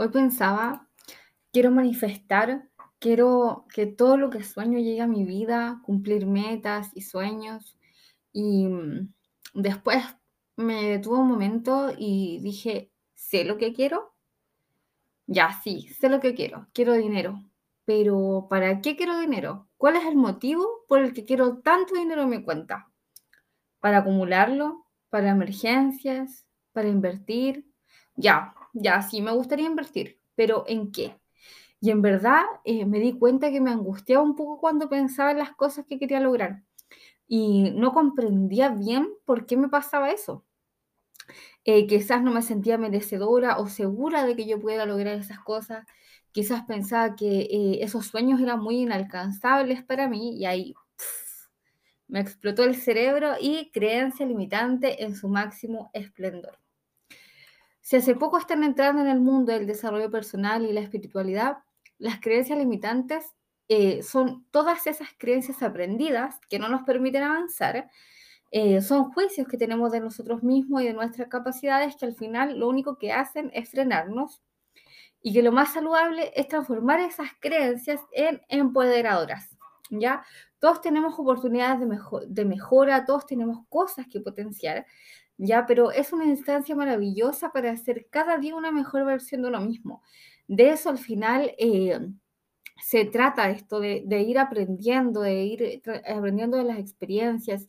Hoy pensaba, quiero manifestar, quiero que todo lo que sueño llegue a mi vida, cumplir metas y sueños. Y mm, después me detuve un momento y dije, ¿sé lo que quiero? Ya, sí, sé lo que quiero, quiero dinero. Pero ¿para qué quiero dinero? ¿Cuál es el motivo por el que quiero tanto dinero en mi cuenta? ¿Para acumularlo? ¿Para emergencias? ¿Para invertir? Ya, ya, sí, me gustaría invertir, pero ¿en qué? Y en verdad eh, me di cuenta que me angustiaba un poco cuando pensaba en las cosas que quería lograr y no comprendía bien por qué me pasaba eso. Eh, quizás no me sentía merecedora o segura de que yo pudiera lograr esas cosas. Quizás pensaba que eh, esos sueños eran muy inalcanzables para mí y ahí me explotó el cerebro y creencia limitante en su máximo esplendor. Si hace poco están entrando en el mundo del desarrollo personal y la espiritualidad, las creencias limitantes eh, son todas esas creencias aprendidas que no nos permiten avanzar. Eh, son juicios que tenemos de nosotros mismos y de nuestras capacidades que al final lo único que hacen es frenarnos y que lo más saludable es transformar esas creencias en empoderadoras. ¿ya? Todos tenemos oportunidades de, de mejora, todos tenemos cosas que potenciar, ¿ya? Pero es una instancia maravillosa para hacer cada día una mejor versión de uno mismo. De eso al final eh, se trata esto, de, ir aprendiendo, de ir aprendiendo de las experiencias,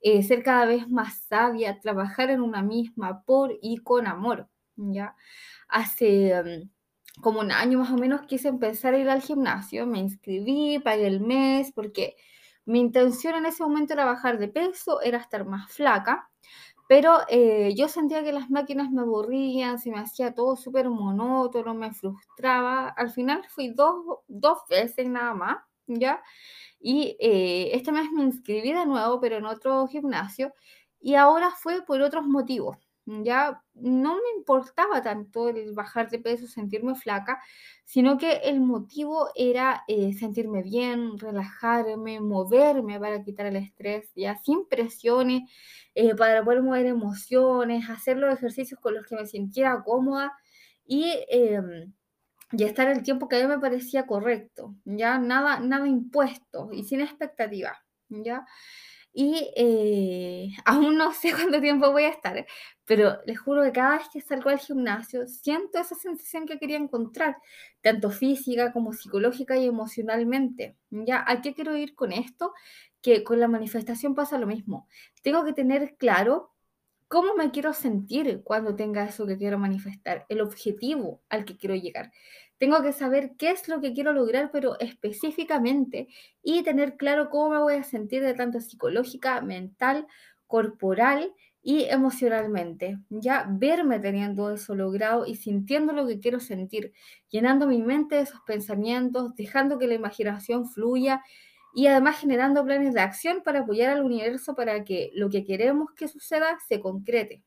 eh, ser cada vez más sabia, trabajar en una misma por y con amor, ¿ya? Hace... Mm, como un año más o menos quise empezar a ir al gimnasio, me inscribí, pagué el mes, porque mi intención en ese momento era bajar de peso, era estar más flaca, pero eh, yo sentía que las máquinas me aburrían, se me hacía todo súper monótono, me frustraba. Al final fui dos, dos veces nada más, ¿ya? Y eh, este mes me inscribí de nuevo, pero en otro gimnasio, y ahora fue por otros motivos. Ya no me importaba tanto el bajar de peso, sentirme flaca, sino que el motivo era eh, sentirme bien, relajarme, moverme para quitar el estrés, ya sin presiones, eh, para poder mover emociones, hacer los ejercicios con los que me sintiera cómoda y, em, y estar el tiempo que a mí me parecía correcto, ya nada, nada impuesto y sin expectativa, ya. Y eh, aún no sé cuánto tiempo voy a estar, pero les juro que cada vez que salgo al gimnasio siento esa sensación que quería encontrar, tanto física como psicológica y emocionalmente. ¿Ya? ¿A qué quiero ir con esto? Que con la manifestación pasa lo mismo. Tengo que tener claro cómo me quiero sentir cuando tenga eso que quiero manifestar, el objetivo al que quiero llegar. Tengo que saber qué es lo que quiero lograr, pero específicamente, y tener claro cómo me voy a sentir de tanto psicológica, mental, corporal y emocionalmente. Ya verme teniendo eso logrado y sintiendo lo que quiero sentir, llenando mi mente de esos pensamientos, dejando que la imaginación fluya y además generando planes de acción para apoyar al universo para que lo que queremos que suceda se concrete.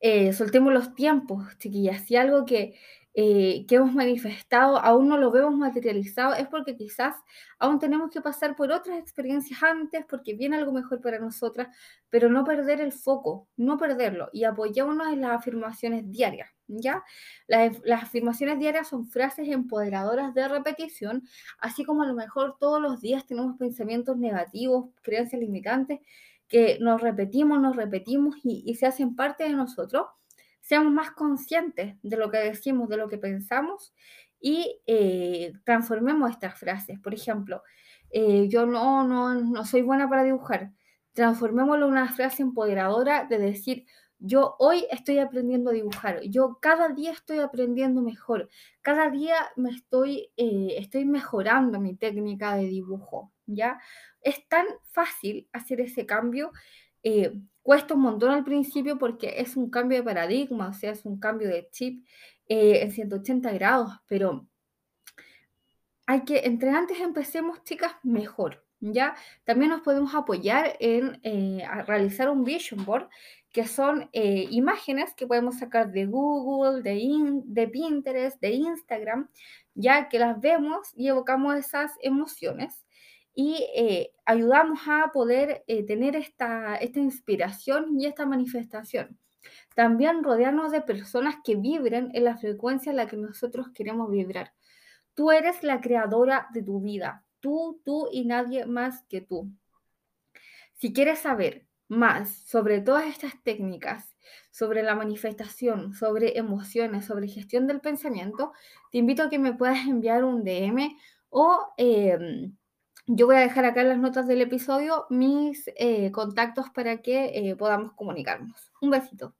Eh, soltemos los tiempos, chiquillas. Si algo que eh, que hemos manifestado aún no lo vemos materializado, es porque quizás aún tenemos que pasar por otras experiencias antes, porque viene algo mejor para nosotras, pero no perder el foco, no perderlo y apoyémonos en las afirmaciones diarias, ¿ya? Las, afirmaciones diarias son frases empoderadoras de repetición, así como a lo mejor todos los días tenemos pensamientos negativos, creencias limitantes que nos repetimos, nos repetimos y se hacen parte de nosotros seamos más conscientes de lo que decimos, de lo que pensamos y eh, transformemos estas frases. Por ejemplo, eh, yo no, no, no soy buena para dibujar. Transformémoslo en una frase empoderadora de decir, yo hoy estoy aprendiendo a dibujar, yo cada día estoy aprendiendo mejor, cada día me estoy, eh, estoy mejorando mi técnica de dibujo, ¿ya? Es tan fácil hacer ese cambio cuesta un montón al principio porque es un cambio de paradigma, o sea, es un cambio de chip eh, en 180 grados, pero hay que, entre antes empecemos, chicas, mejor, ¿ya? También nos podemos apoyar en eh, realizar un vision board, que son imágenes que podemos sacar de Google, de, de Pinterest, de Instagram, ya que las vemos y evocamos esas emociones y eh, ayudamos a poder eh, tener esta, esta inspiración y esta manifestación. también rodearnos de personas que vibren en la frecuencia en la que nosotros queremos vibrar. Tú eres la creadora de tu vida, tú, tú y nadie más que tú. Si quieres saber más sobre todas estas técnicas, sobre la manifestación, sobre emociones, sobre gestión del pensamiento, te invito a que me puedas enviar un DM o em, yo voy a dejar acá en las notas del episodio mis eh, contactos para que eh, podamos comunicarnos. Un besito.